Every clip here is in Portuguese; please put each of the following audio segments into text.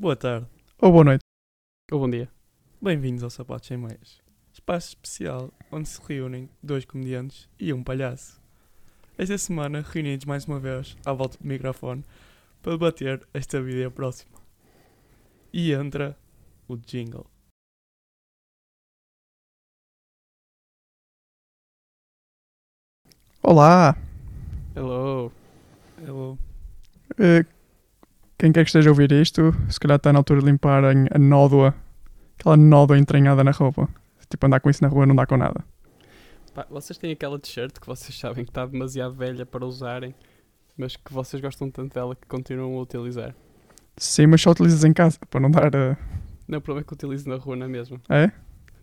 Boa tarde, Ou boa noite. Ou bom dia. bem-vindos ao Sapatos Sem Meias, espaço especial onde se reúnem dois comediantes e um palhaço. Esta semana reunidos mais uma vez à volta do microfone para debater esta vida próxima. E entra o jingle. Olá. Hello. Hello. Eh, quem quer que esteja a ouvir isto, se calhar está na altura de limparem a nódoa, aquela nódoa entranhada na roupa. Tipo, andar com isso na rua não dá com nada. Pá, vocês têm aquela t-shirt que vocês sabem que está demasiado velha para usarem, mas que vocês gostam tanto dela que continuam a utilizar. Sim, mas só utilizas em casa, para não dar. eh, Não, o problema é que utilizo na rua, não é mesmo? É?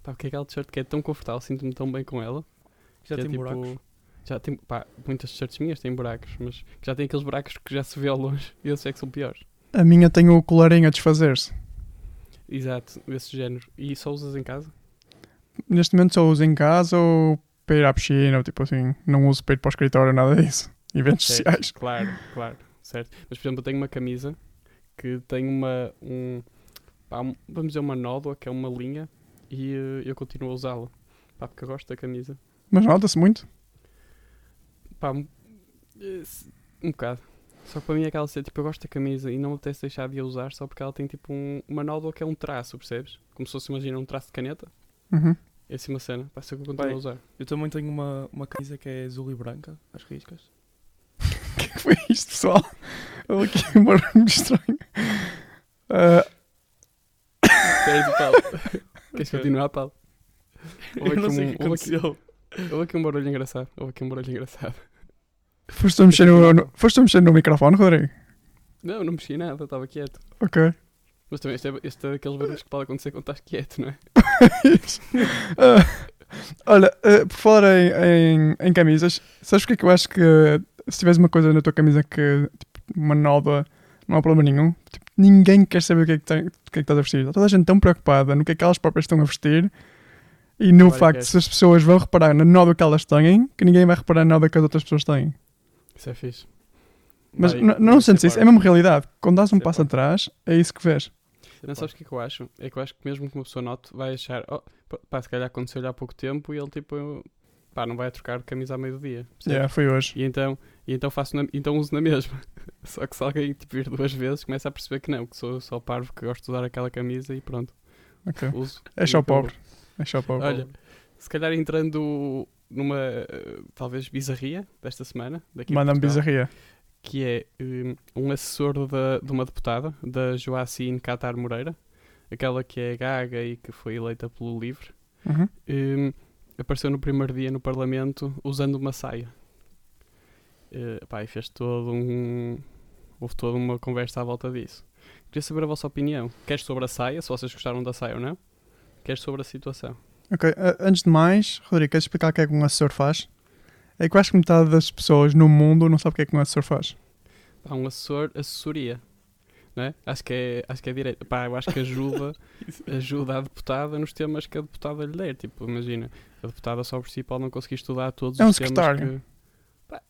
Pá, porque é aquela t-shirt que é tão confortável, sinto-me tão bem com ela. Já que é tem tipo- buracos? Já tem, pá, muitas t-shirts minhas têm buracos, mas já tem aqueles buracos que já se vê ao longe e esses é que são piores. A minha tem o colarinho a desfazer-se. Exato, desse género. E só usas em casa? Neste momento só uso em casa ou para ir à piscina, ou tipo assim, não uso para ir para o escritório, nada disso. Eventos Certo, sociais. Claro, claro, certo. Mas, por exemplo, eu tenho uma camisa que tem uma, um, pá, um- vamos dizer, uma nódoa, que é uma linha, e eh, eu continuo a usá-la. Pá, porque eu gosto da camisa. Mas nota-se muito. Pá, um, eh, um bocado. Só que para mim é aquela cena, tipo, eu gosto da camisa e não me apetece deixar de a usar só porque ela tem tipo um, uma nódoa que é um traço, percebes? Como se fosse, imagina, um traço de caneta. Uhum. É assim uma cena. Só que eu continuo Pai. a usar. Eu também tenho uma, uma camisa que é azul e branca, as riscas. O que é que foi isto, pessoal? Houve aqui um barulho muito estranho. Ah, Sério, Paulo. Queres continuar, Paulo? Houve Eu não sei um- o que aconteceu. Houve aqui um barulho engraçado. Houve aqui um barulho engraçado. foste, a mexer no, no- foste a mexer no microfone, Rodrigo? Não, não mexi nada, estava quieto. Ok. Mas também este é, este é daqueles barulhos que pode acontecer quando estás quieto, não é? Ah, olha, ah, por falar em, em, em camisas, sabes o que é que eu acho que se tiveres uma coisa na tua camisa que, tipo, uma nódoa, não há problema nenhum. Tipo, ninguém quer saber o que, é que tem- o que é que estás a vestir. Está toda a gente tão preocupada no que é que elas próprias estão a vestir e no Claro facto é. se as pessoas vão reparar na nódoa que elas têm, que ninguém vai reparar na nódoa que as outras pessoas têm. Isso é fixe. Mas Vai- não vai sentes isso? É parte. mesmo realidade. Quando dás um é passo parte. atrás, é isso que vês. Não sabes o que é que eu acho? É que eu acho que mesmo que uma pessoa note, vai achar, oh, pá, se calhar aconteceu-lhe há pouco tempo e ele tipo, pá, não vai trocar de camisa à meio do dia. percebes? Yeah, foi hoje. E então, e então faço na, então uso na mesma. Só que se alguém tipo, vir duas vezes, começa a perceber que não, que sou só parvo que gosto de usar aquela camisa e pronto, Ok. uso. É só acabou. É só pobre. Olha, se calhar entrando numa eh, talvez bizarria desta semana, Manda-me bizarria. que é um, um assessor da, de uma deputada, da Joacine Catar Moreira, aquela que é gaga e que foi eleita pelo LIVRE, Uhum. um, apareceu no primeiro dia no Parlamento usando uma saia. Uh, pá, e fez todo um. Houve toda uma conversa à volta disso. Queria saber a vossa opinião. Queres sobre a saia, se vocês gostaram da saia ou não? Queres sobre a situação? Ok, antes de mais, Rodrigo, queres explicar o que é que um assessor faz? É que eu acho que metade das pessoas no mundo não sabe o que é que um assessor faz. Pá, um assessor, assessoria. Não é? Acho que é, acho que é direito. Pá, eu acho que ajuda, ajuda a deputada nos temas que a deputada lhe der. Tipo, imagina, a deputada só por si pode não conseguir estudar todos É um os temas secretário. que... Pá,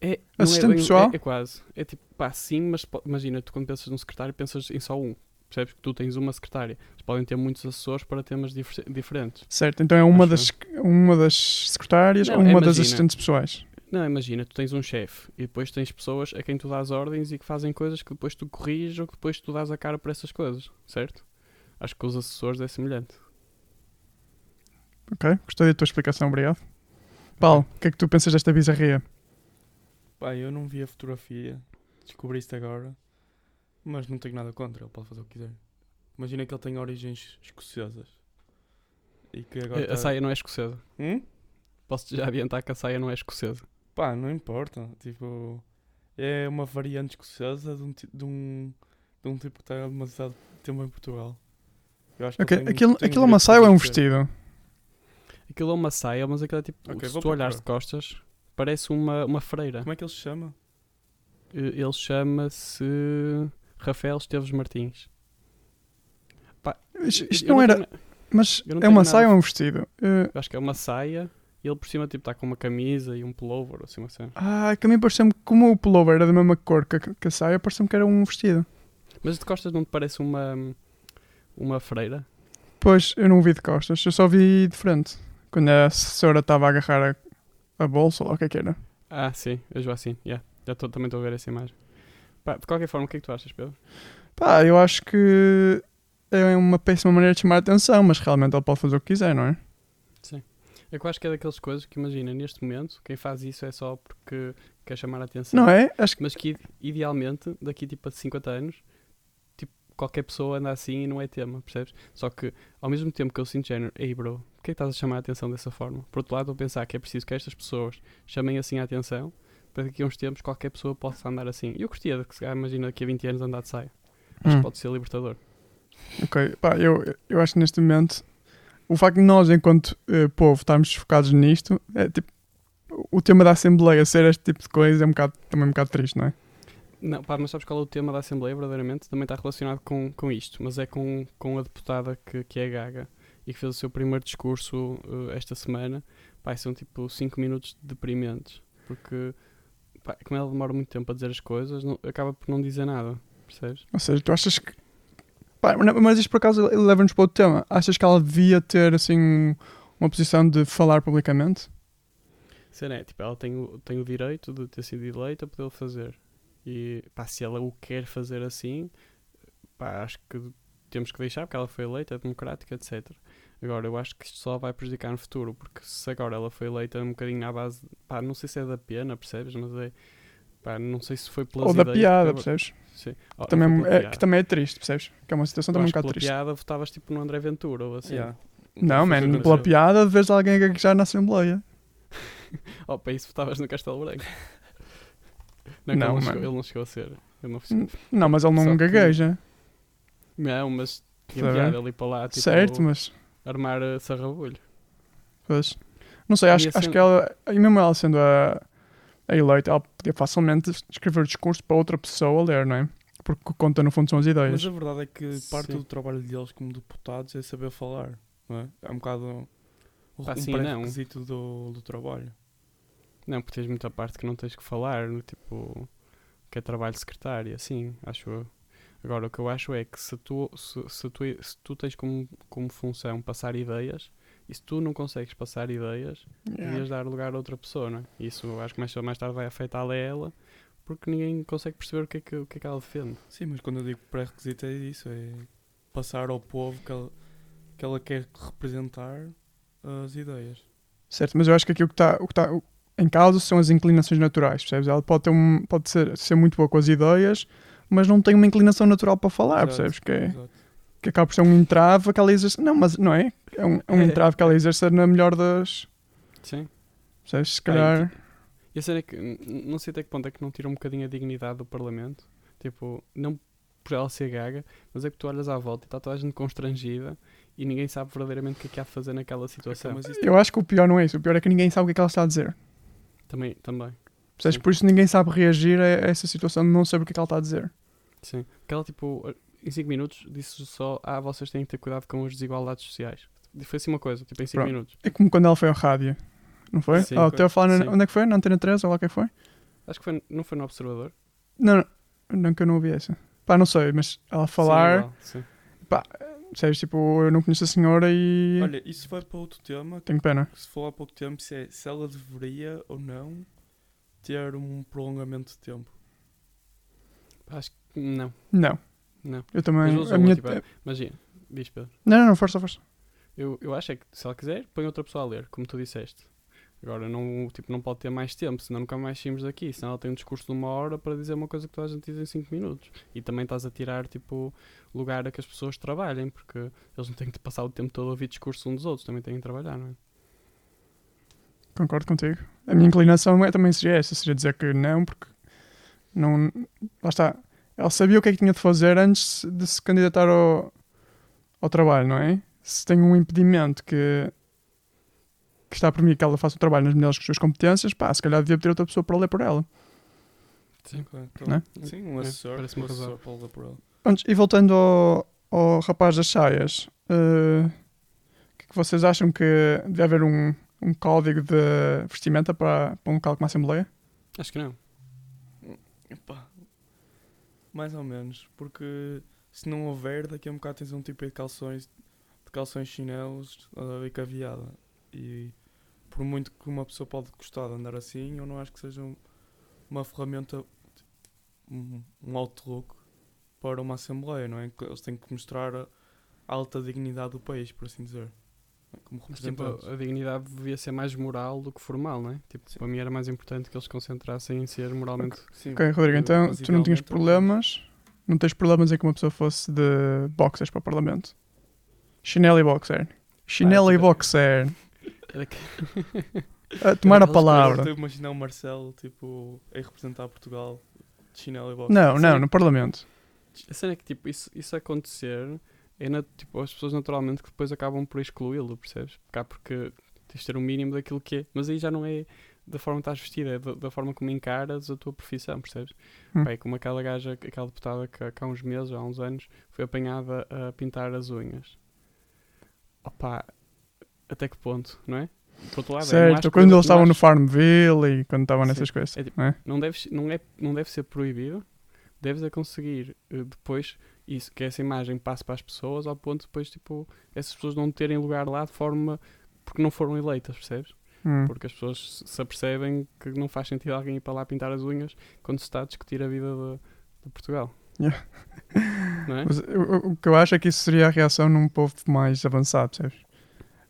é, não Assistente é, bem- pessoal? É, é quase. É tipo, pá, sim, mas imagina, tu quando pensas num secretário pensas em só um. Percebes que tu tens uma secretária. Eles podem ter muitos assessores para temas difer- diferentes. Certo, então é uma, Acho das, uma das secretárias Não, ou uma é, das imagina. assistentes pessoais. Não, imagina, tu tens um chefe e depois tens pessoas a quem tu dás ordens e que fazem coisas que depois tu corriges ou que depois tu dás a cara por essas coisas, certo? Acho que com os assessores é semelhante. Ok, gostei da tua explicação, obrigado. Paulo, o que é que tu pensas desta bizarria? Pá, eu não vi a fotografia, descobri isto agora, mas não tenho nada contra, ele pode fazer o que quiser. Imagina que ele tem origens escocesas. E que agora. A- tá- saia não é escocesa. Hum? Posso já adiantar que a saia não é escocesa. Pá, não importa. Tipo, é uma variante escocesa de um, de um, de um tipo que está demasiado tempo em Portugal. Eu acho que Ok, ele tem- aquilo, aquilo é uma saia ou é um vestido? Aquilo é uma saia, mas aquilo é tipo, Ok, se tu olhares de costas, parece uma, uma freira. Como é que ele se chama? Eh, Ele chama-se Rafael Esteves Martins. Pá, Isto, eu não era. tenho Mas não é uma nada. saia ou um vestido? Eh, eu acho que é uma saia e ele por cima tipo está com uma camisa e um pullover, assim uma cena. ah, que a mim pareceu-me como o pullover era da mesma cor que a, que a saia, pareceu-me que era um vestido. Mas de costas não te parece uma, uma freira? Pois, eu não vi de costas, eu só vi de frente. Quando a assessora estava a agarrar a, a bolsa, ou lá o que é que era. Ah, sim, eu já assim, yeah. já tô, também estou a ver essa imagem. Pá, de qualquer forma, o que é que tu achas, Pedro? Pá, eu acho que é uma péssima maneira de chamar a atenção, mas realmente ele pode fazer o que quiser, não é? É que eu acho que é daquelas coisas que, imagina, neste momento, quem faz isso é só porque quer chamar a atenção. Não é? Acho que Mas que, idealmente, daqui tipo a 50 anos, tipo, qualquer pessoa anda assim e não é tema, percebes? Só que, ao mesmo tempo que eu sinto género, ei bro, por que é que estás a chamar a atenção dessa forma? Por outro lado, a pensar que é preciso que estas pessoas chamem assim a atenção, para daqui a uns tempos qualquer pessoa possa andar assim. Eu gostaria de que, se calhar, imagina, daqui a 20 anos andar de saia. Acho Hum. que pode ser libertador. Ok, pá, eu, eu acho que neste momento o facto de nós, enquanto eh, povo, estarmos focados nisto, é tipo. O tema da Assembleia ser este tipo de coisa é um bocado, também um bocado triste, não é? Não, pá, mas sabes qual é o tema da Assembleia, verdadeiramente? Também está relacionado com, com isto, mas é com, com a deputada que, que é gaga e que fez o seu primeiro discurso eh, esta semana. Pá, são tipo 5 minutos deprimentes, porque pá, como ela demora muito tempo a dizer as coisas, não- acaba por não dizer nada, percebes? Ou seja, tu achas que. Pá, mas- isto por acaso leva-nos para outro tema. Achas que ela devia ter assim uma posição de falar publicamente? Cena é, tipo, ela tem o, tem o direito de ter sido eleita para poder fazer. E pá, se ela o quer fazer assim, pá, acho que temos que deixar, porque ela foi eleita, é democrática, etc. Agora, eu acho que isto só vai prejudicar no futuro, porque se agora ela foi eleita um bocadinho à base, pá, não sei se é da pena, percebes? Mas é, pá, não sei se foi pelas Ou da piada, porque percebes? Sim. Oh, também, pela é, piada. que também é triste, percebes? Que é uma situação Eu também um que bocado pela triste. piada votavas tipo no André Ventura ou assim. Yeah. Não, Foi o que man, pela piada de vez alguém a gaguejar na Assembleia. Oh, para isso votavas no Castelo Branco. Não, Não, não ele, não mano. chegou, ele não chegou a ser. Não Não, mas ele Só não que- gagueja. Não, mas tinha Tá piada ali para lá, tipo, certo, mas. Armar sarrabulho. Pois. Não sei, acho, a acho cena- que ela, e mesmo ela sendo a, a eleita, ela podia facilmente escrever o discurso para outra pessoa ler, não é? Porque o que conta no fundo são as ideias. Mas a verdade é que parte Sim. do trabalho deles como deputados é saber falar, não é? É um bocado o- Pá, um sim, não. pré-requisito do, do trabalho. Não, porque tens muita parte que não tens que falar, no tipo, que é trabalho de secretária, assim, acho eu. Agora, o que eu acho é que se tu, se, se tu, se tu tens como, como função passar ideias, e se tu não consegues passar ideias, Yeah. devias dar lugar a outra pessoa, não é? Isso eu acho que mais mais tarde vai afetá-la a ela, porque ninguém consegue perceber o que é que, o que, é que ela defende. Sim, mas quando eu digo pré-requisito é isso, é passar ao povo que ela, que ela quer representar as ideias. Certo, mas eu acho que aqui o que está tá em causa são as inclinações naturais, percebes? Ela pode, ter um, pode ser, ser muito boa com as ideias, mas não tem uma inclinação natural para falar, Exato, percebes? Que, é, que acaba por ser um entrave que ela exerce. Não, mas não é? É um, é um entrave que ela exerce na melhor das. Sim. Percebes? Se Ah, e calhar. E a cena é que não sei até que ponto é que não tira um bocadinho a dignidade do Parlamento. Tipo, não por ela ser gaga, mas é que tu olhas à volta e está toda a gente constrangida e ninguém sabe verdadeiramente o que é que há de fazer naquela situação. Eu acho que o pior não é isso. O pior é que ninguém sabe o que é que ela está a dizer. Também, também. Percebes? Sim. Por isso ninguém sabe reagir a essa situação de não saber o que é que ela está a dizer. Sim. Porque ela, tipo, em 5 minutos disse só: Ah, vocês têm que ter cuidado com as desigualdades sociais. Foi assim uma coisa, tipo, em 5 Pronto. minutos. É como quando ela foi ao rádio. Não foi? Sim. a falar na, onde é que foi? Na Antena 3 ou lá que é que foi? Acho que foi, não foi no Observador. Não, não, não que eu não ouvi essa. Pá, não sei, mas ela falar, Sim, igual, sim. sabes, tipo, eu não conheço a senhora e Olha, isso vai para outro tema. tenho pena. Se falar há pouco tempo, se, é, se ela deveria ou não ter um prolongamento de tempo. Acho que não, Não, não. eu também. As duas A minha... tipo, Imagina, diz Pedro. Não, não, não, força, força. Eu, eu acho é que se ela quiser, põe outra pessoa a ler, como tu disseste. Agora, não, tipo, não pode ter mais tempo, senão nunca mais saímos daqui. Senão ela tem um discurso de uma hora para dizer uma coisa que toda a gente diz em 5 minutos. E também estás a tirar, tipo, lugar a que as pessoas trabalhem, porque eles não têm que passar o tempo todo a ouvir discurso uns dos outros, também têm que trabalhar, não é? Concordo contigo. A minha inclinação é, também seria essa, seria dizer que não, porque não. Lá está. Ela sabia o que é que tinha de fazer antes de se candidatar ao, ao trabalho, não é? Se tem um impedimento que, que está a permitir que ela faça o trabalho nas melhores suas competências, pá, se calhar devia ter outra pessoa para ler por ela. Sim. Ok, então, Né? Sim, um É, assessor. parece-me um assessor para levar por ela. Antes, e voltando ao, ao rapaz das saias, eh, o que é que vocês acham que deve haver um, um código de vestimenta para, para um local como a Assembleia? Acho que não. Epá, Mais ou menos, porque se não houver, daqui a um bocado tens um tipo de calções, de calções chinelos uh, e caveada. E por muito que uma pessoa pode gostar de andar assim, eu não acho que seja um- uma ferramenta, um, um outlook para uma assembleia, não é? Que Eles têm que mostrar a alta dignidade do país, por assim dizer. Como Mas tipo, a dignidade devia ser mais moral do que formal, não é? Tipo, Sim. para mim era mais importante que eles se concentrassem em ser moralmente. Sim, Ok, Rodrigo, então tu não tinhas idealmente, problemas, não tens problemas em que uma pessoa fosse de boxers para o Parlamento? Chinelo e boxer. Chinelo e tipo- boxer. Era que- A tomar a palavra. Estou a imaginar o Marcelo, tipo, a representar Portugal de chinelo e boxe. Não, não, no Parlamento. A cena é que tipo, isso, isso acontecer é na, tipo, as pessoas naturalmente que depois acabam por excluí-lo, percebes? Cá porque tens de ter um mínimo daquilo que é. Mas aí já não é da forma que estás vestida, é da, da forma como encaras a tua profissão, percebes? Hum. É como aquela gaja, aquela deputada que, que há uns meses, há uns anos, foi apanhada a pintar as unhas. Opa, até que ponto, não é? Por outro lado, acho Certo, que- quando eles estavam no Farmville e quando estavam nessas coisas. É tipo, não é? não deve, não, é, não deve ser proibido, deves a conseguir eh, depois isso, que essa imagem passe para as pessoas ao ponto de depois, tipo, essas pessoas não terem lugar lá de forma porque não foram eleitas, percebes? Hum. Porque as pessoas se apercebem que não faz sentido alguém ir para lá pintar as unhas quando se está a discutir a vida de, de Portugal. Yeah. Não é? O, que eu acho é que isso seria a reação num povo mais avançado, sabes?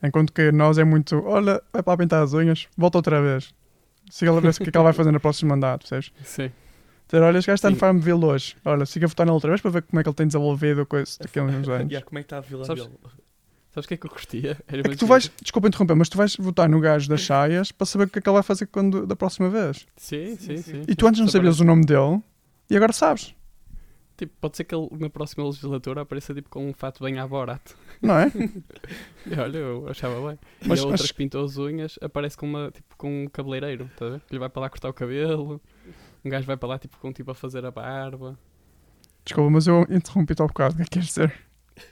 Enquanto que nós é muito, olha, vai para pintar as unhas, volta outra vez. Siga lá ver o que é que ela vai fazer no próximo mandato, percebes? Sim. Dizer, olha, este gajo está no. Farmville hoje. Olha, siga a votar nele outra vez para ver como é que ele tem desenvolvido a coisa daqui a uns anos. Yeah, como é que está a Vila Sabes- dele? Sabes o que é que eu curtia? Era É que tu vais, desculpa interromper, mas tu vais votar no gajo das chaias para saber o que é que ele vai fazer quando, da próxima vez. Sim, sim, Sim, sim. E tu antes não sabias parece- o nome dele e agora sabes, Tipo, pode ser que ele na próxima legislatura apareça tipo com um fato bem à Borat. não é? E Olha, eu achava bem. Mas e a outra acho- que pintou as unhas aparece com, uma, tipo, com um cabeleireiro, tá a ver? Que lhe vai para lá cortar o cabelo. Um gajo vai para lá tipo, com tipo a fazer a barba. Desculpa, mas eu interrompi-te ao bocado. O que é que queres dizer?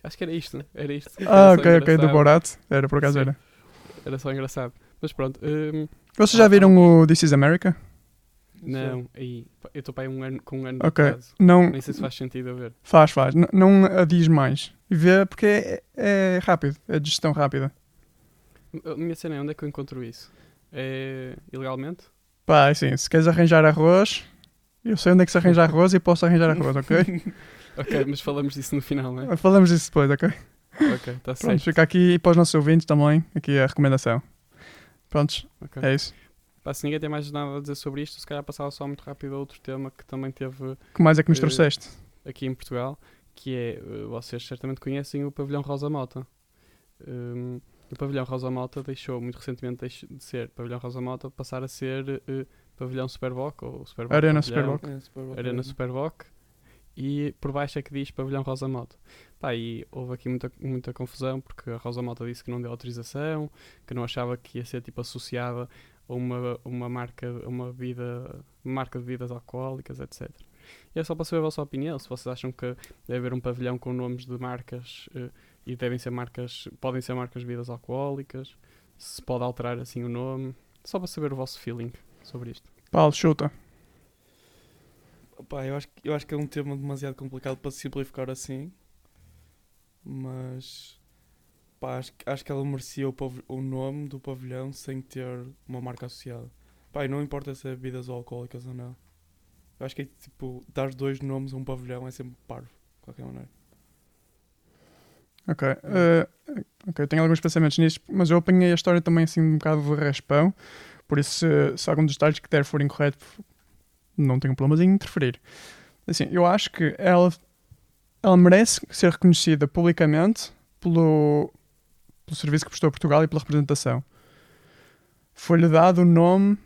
Acho que era isto, era isto. Ah, Era ok, ok, do engraçado. Borat. Era, por acaso Sim. era. Era só engraçado. Mas pronto, hum, Vocês já viram o This is America? não, aí, eu estou para aí um ano, com um ano Ok. de. Não, Nem sei se faz sentido a ver. faz, faz. N- não a diz mais. E vê porque é, é rápido, é de gestão rápida. A minha cena é onde é que eu encontro isso? É ilegalmente? Pá, é assim, se queres arranjar arroz, eu sei onde é que se arranja arroz e posso arranjar arroz, ok? Ok, mas falamos disso no final, não é? Falamos disso depois, ok? Ok, está Pronto, certo. fica aqui para os nossos ouvintes também, aqui a recomendação. Prontos, Ok. é isso. Pá, se ninguém tem mais nada a dizer sobre isto, se calhar passava só muito rápido a outro tema que também teve que mais é que nos Eh, trouxeste? aqui em Portugal, que é, eh, vocês certamente conhecem o pavilhão Rosa Mota. Hum, o pavilhão Rosa Mota deixou, muito recentemente, de ser pavilhão Rosa Mota, passar a ser eh, pavilhão Superboc, ou Superboc Arena Superboc. É, super bacana. Arena Superboc, e por baixo é que diz pavilhão Rosa Mota. Pá, e houve aqui muita, muita confusão, porque a Rosa Mota disse que não deu autorização, que não achava que ia ser tipo associada a uma, uma marca, uma vida, marca de bebidas alcoólicas, etc. E é só para saber a vossa opinião, se vocês acham que deve haver um pavilhão com nomes de marcas eh, e devem ser marcas, podem ser marcas de bebidas alcoólicas, se pode alterar assim o nome, só para saber o vosso feeling sobre isto. Paulo, chuta. Pá, eu acho, que- eu acho que é um tema demasiado complicado para simplificar assim. Mas pá, acho, que- acho que ela merecia o, o nome do pavilhão sem ter uma marca associada. Pá, não importa se é bebidas alcoólicas ou não. Eu acho que é tipo, dar dois nomes a um pavilhão é sempre parvo, de qualquer maneira. Ok. eh, ok, tenho alguns pensamentos nisto, mas eu apanhei a história também assim um bocado de raspão. Por isso, se, se algum dos detalhes que der for incorreto, não tenho problemas em interferir. Assim, eu acho que ela, ela merece ser reconhecida publicamente pelo, pelo serviço que prestou a Portugal e pela representação. Foi-lhe dado o nome,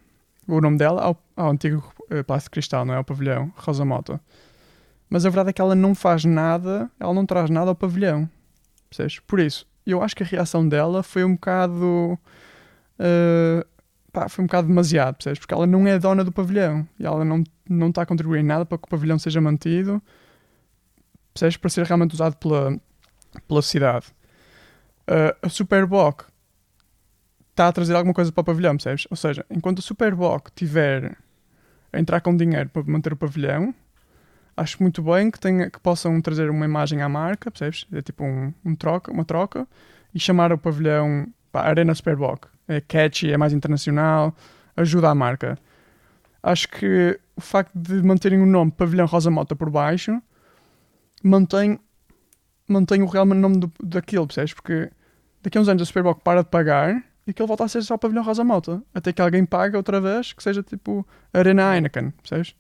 o nome dela ao, ao antigo eh, Palácio de Cristal, não é? Ao pavilhão, Rosa Mota. Mas a verdade é que ela não faz nada, ela não traz nada ao pavilhão. Percebes? Por isso, eu acho que a reação dela foi um bocado. eh, pá, foi um bocado demasiado, percebes? Porque ela não é dona do pavilhão e ela não não está a contribuir em nada para que o pavilhão seja mantido, percebes? Para ser realmente usado pela, pela cidade. Eh, a Superboc está a trazer alguma coisa para o pavilhão, percebes? Ou seja, enquanto a Superboc tiver a entrar com dinheiro para manter o pavilhão, Acho muito bem que, tenha, que possam trazer uma imagem à marca, percebes? É tipo um, um troca, uma troca, e chamar o pavilhão pá, Arena Superboc. É catchy, é mais internacional, ajuda a marca. Acho que o facto de manterem o nome Pavilhão Rosa Mota por baixo mantém, mantém o real nome do, daquilo, percebes? Porque daqui a uns anos a Superboc para de pagar e aquilo volta a ser só Pavilhão Rosa Mota. Até que alguém paga outra vez, que seja tipo Arena Heineken, percebes?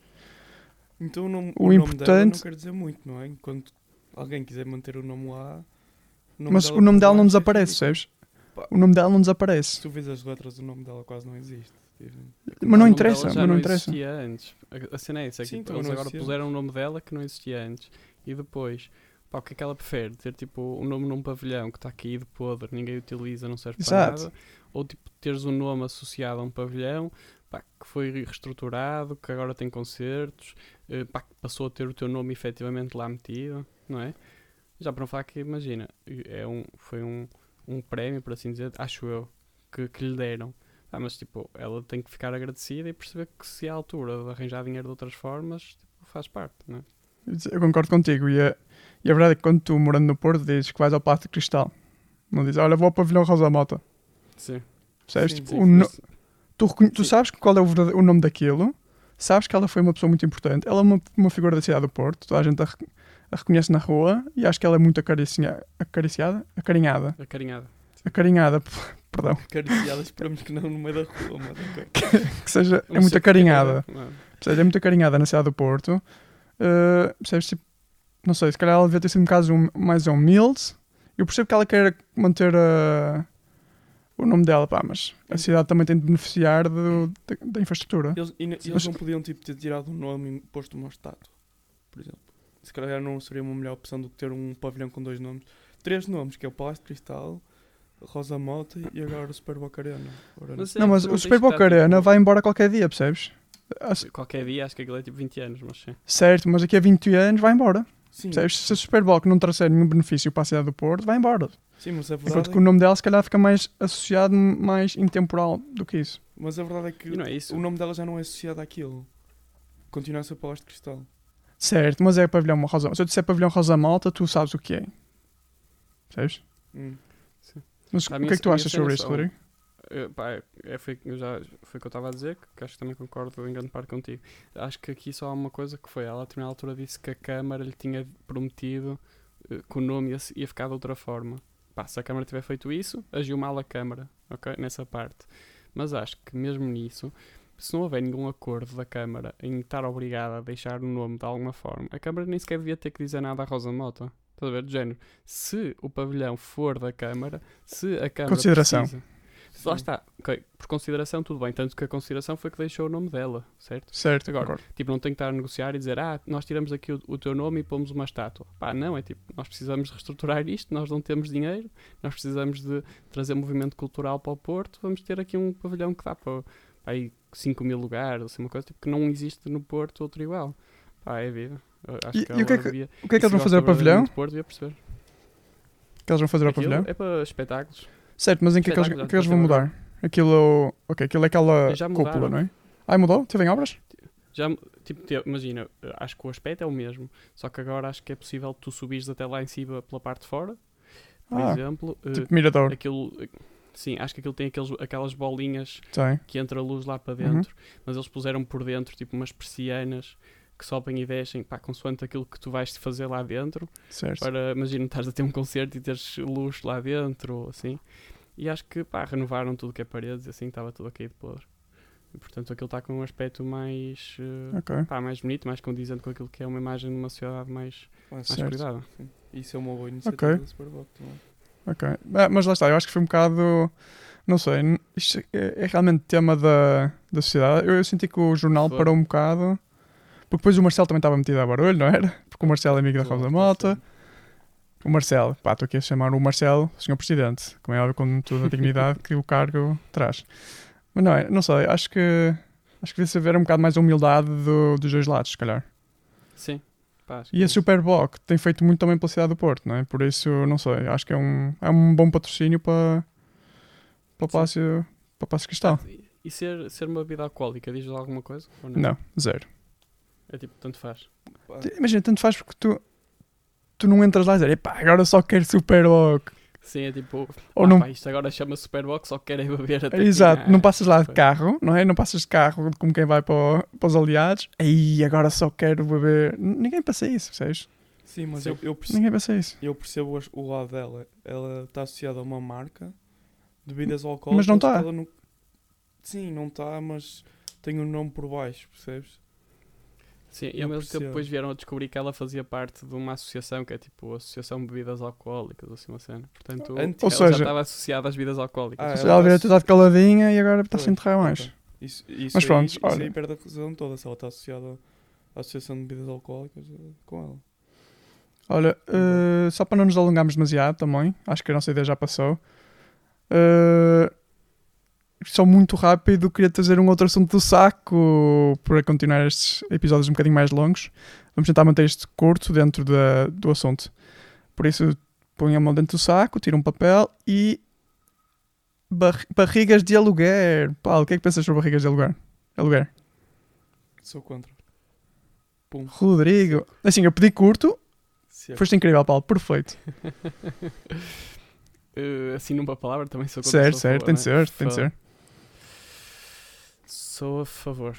Então o nome, O o nome dela importante- não quer dizer muito, não é? Enquanto alguém quiser manter o nome lá. o Mas dela o nome dela não desaparece? Pá. O nome dela não Se desaparece. tu vês as letras, o nome dela quase não existe. Mas não nome interessa, mas não interessa. existia antes. A, cena é essa, é que Sim, tipo, então eles não agora existia puseram o nome dela que não existia antes. E depois, pá, o que é que ela prefere? Ter tipo o nome num pavilhão que está caído, podre, ninguém utiliza, não serve para Exato. nada. Ou tipo, teres um nome associado a um pavilhão pá, que foi reestruturado, que agora tem concertos, eh, pá, que passou a ter o teu nome efetivamente lá metido, não é? Já para não falar que, imagina, é um, foi um, um prémio, por assim dizer, acho eu, que, que lhe deram. Ah, mas tipo, ela tem que ficar agradecida e perceber que se há altura de arranjar dinheiro de outras formas, tipo, faz parte, não é? Eu concordo contigo. E a, e a verdade é que quando tu, morando no Porto, dizes que vais ao Pato de Cristal, não dizes, olha, vou ao Pavilhão Rosa Mota. Sim. Percebes? Sim, Tipo, sim, o no- tu, tu sim. sabes qual é o, o nome daquilo, sabes que ela foi uma pessoa muito importante, ela é uma, uma figura da cidade do Porto, toda a gente a, a reconhece na rua e acho que ela é muito acaricia, acariciada, acarinhada, Acarinhada. acarinhada, perdão, Acariciada, esperamos que não no meio da rua, mas ok. que seja, é Não muito sei acarinhada. não é? É muito acarinhada na cidade do Porto. Uh, percebes? Tipo, não sei, se calhar ela devia ter sido um caso mais humilde. Eu percebo que ela quer manter uh, o nome dela, pá, mas a cidade também tem de beneficiar do- da, da infraestrutura. Eles, e, eles Mas- não podiam tipo, ter tirado um nome e posto uma estátua, por exemplo. Se calhar não seria uma melhor opção do que ter um pavilhão com dois nomes. Três nomes, que é o Palácio de Cristal, Rosa Mota e agora o Super Boca Arena. Mas Não, mas não o Super Boca Arena tipo, vai embora qualquer dia, percebes? Ah, Qualquer dia, acho que aquilo é tipo 20 anos, mas sim. Certo, mas daqui a 20 anos vai embora. Sim, Percebes? Se a Super Bowl não trouxer nenhum benefício para a cidade do Porto, vai embora. sim, mas a Enquanto verdade, que o é, nome dela se calhar fica mais associado, mais intemporal do que isso. mas a verdade é que não é isso. o nome dela já não é associado àquilo. Continua a ser Palácio de Cristal. Certo, mas é pavilhão rosa. Se eu disser pavilhão rosa malta, tu sabes o que é. Percebes? Hum. Mas A o minha que é que tu achas sobre isso, são- Rodrigo? Eh, pá, é, foi, já, foi o que eu estava a dizer, que acho que também concordo em grande parte contigo. Acho que aqui só há uma coisa que foi, ela a determinada altura disse que a Câmara lhe tinha prometido eh, que o nome ia, ia ficar de outra forma. Pá, se a Câmara tiver feito isso, agiu mal a Câmara, ok? Nessa parte. Mas acho que mesmo nisso, se não houver nenhum acordo da Câmara em estar obrigada a deixar o nome de alguma forma, a Câmara nem sequer devia ter que dizer nada à Rosa Mota. Estás a ver? Do género, se o pavilhão for da Câmara, se a Câmara Consideração. precisa- Lá está, ok, por consideração tudo bem, tanto que a consideração foi que deixou o nome dela, certo? Certo, Agora. Tipo, não tem que estar a negociar e dizer, ah, nós tiramos aqui o, o teu nome e pomos uma estátua. Pá, não, é tipo, nós precisamos de reestruturar isto, nós não temos dinheiro, nós precisamos de trazer movimento cultural para o Porto, vamos ter aqui um pavilhão que dá para para aí 5 mil lugares, assim, uma coisa tipo, que não existe no Porto outro igual. Pá, é vida. Acho E- que e o que é que- devia- O que é que eles vão fazer ao pavilhão? verdadeiramente do Porto, devia perceber. O que eles vão fazer ao Aquilo pavilhão? É para espetáculos. Certo, mas em que é que eles, que é que eles vão mudar? Aquilo. Ok, aquilo é aquela cúpula, não é? Ah, mudou? Teve em obras? Já, tipo, te- imagina, acho que o aspecto é o mesmo, só que agora acho que é possível tu subires até lá em cima pela parte de fora. Por Ah, exemplo, eh, Tipo Mirador. aquilo, sim, acho que aquilo tem aqueles, aquelas bolinhas Tem. que entra a luz lá para Uhum. dentro, mas eles puseram por dentro tipo umas persianas que sobem e descem, pá, consoante aquilo que tu vais fazer lá dentro, Certo. para, imagina, estás a ter um concerto e teres luz lá dentro, assim, e acho que, pá, renovaram tudo que é paredes, e assim, estava tudo a cair de podre. E, portanto, aquilo está com um aspecto mais, eh, Ok. pá, mais bonito, mais condizente com aquilo que é uma imagem de uma sociedade mais, Ah, mais Certo. cuidada. Isso é uma boa iniciativa Ok. da Super Bowl também. Ok. Ah, mas lá está, eu acho que foi um bocado. Não sei, isto é, é realmente tema da, da sociedade. Eu, eu senti que o jornal Foi. parou um bocado. Porque depois o Marcelo também estava metido a barulho, não era? Porque o Marcelo é amigo da Rosa Mota. O Marcelo, pá, estou aqui a chamar o Marcelo Sr. Presidente, como é óbvio, com toda a dignidade que o cargo traz. Mas não é, não sei, acho que acho que devia haver um bocado mais a humildade do- dos dois lados, se calhar. Sim. Pá, E a que- Superboc tem feito muito também pela cidade do Porto, não é? Por isso, não sei, acho que é um, é um bom patrocínio para, para o. Palácio, para o Palácio Cristal. E- ser, ser uma bebida alcoólica diz alguma coisa? Não? Não, zero. É tipo, tanto faz. Imagina, tanto faz porque tu, tu não entras lá e dizes, epá, agora só quero Superboc. Sim, é tipo, Ou ah, não, pá, isto agora chama Superbox, só querem beber até exato, aqui. não passas lá de carro, não é? Não passas de carro como quem vai para, o- para os aliados. Aí agora só quero beber. Ninguém passa isso, percebes? Sim, mas Sim. eu, eu percebo, Ninguém passa isso. eu percebo o lado dela. Ela está associada a uma marca de bebidas alcoólicas. Mas não tá. ela não- Sim, não está, mas tem um nome por baixo, percebes? Sim, e Eu ao mesmo tempo depois vieram a descobrir que ela fazia parte de uma associação que é tipo a Associação de Bebidas Alcoólicas, ou assim uma cena. Portanto, Antes- ela já seja- estava associada às bebidas alcoólicas. Ah, ela seja, ela devia tá ter dado caladinha e agora está a enterrar mais. Isso, isso Mas aí, pronto, isso olha. aí perde a razão toda. Se ela está associada à Associação de Bebidas Alcoólicas eh, com ela. Olha, eh, só para não nos alongarmos demasiado também, acho que a nossa ideia já passou. eh, só muito rápido, queria trazer um outro assunto do saco para continuar estes episódios um bocadinho mais longos. Vamos tentar manter isto curto dentro da, do assunto. Por isso, põe a mão dentro do saco, tira um papel e. Bar- barrigas de aluguer. Paulo, o que é que pensas sobre barrigas de aluguer? Aluguer. Sou contra. Pum. Rodrigo. Assim, eu pedi curto, Seco. foste incrível, Paulo, perfeito. Eh, assim numa palavra também sou contra, Certo, certo, tem de né? ser, tem de ser. Sou a favor.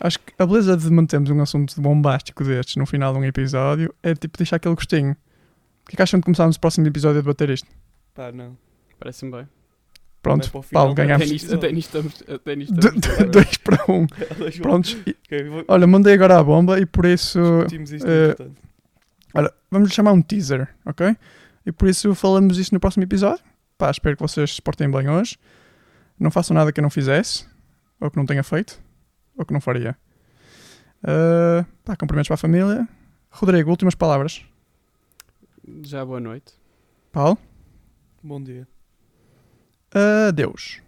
Acho que a beleza de mantermos um assunto bombástico destes no final de um episódio é tipo deixar aquele gostinho. O que é que acham de começarmos o próximo episódio a debater isto? Pá, não. Parece-me bem. Pronto, é Paulo, até Até nisto, até nisto estamos. Até nisto estamos de de- acordo. dois para um. Prontos. E, Ok, vou- olha, mandei agora a bomba e por isso. discutimos isto entretanto. Olha, vamos lhe chamar um teaser, ok? E por isso falamos isto no próximo episódio. Pá, espero que vocês se portem bem hoje. Não façam nada que eu não fizesse, ou que não tenha feito, ou que não faria. Uh, pá, cumprimentos para a família. Rodrigo, últimas palavras. Já boa noite. Paulo, Bom dia. adeus.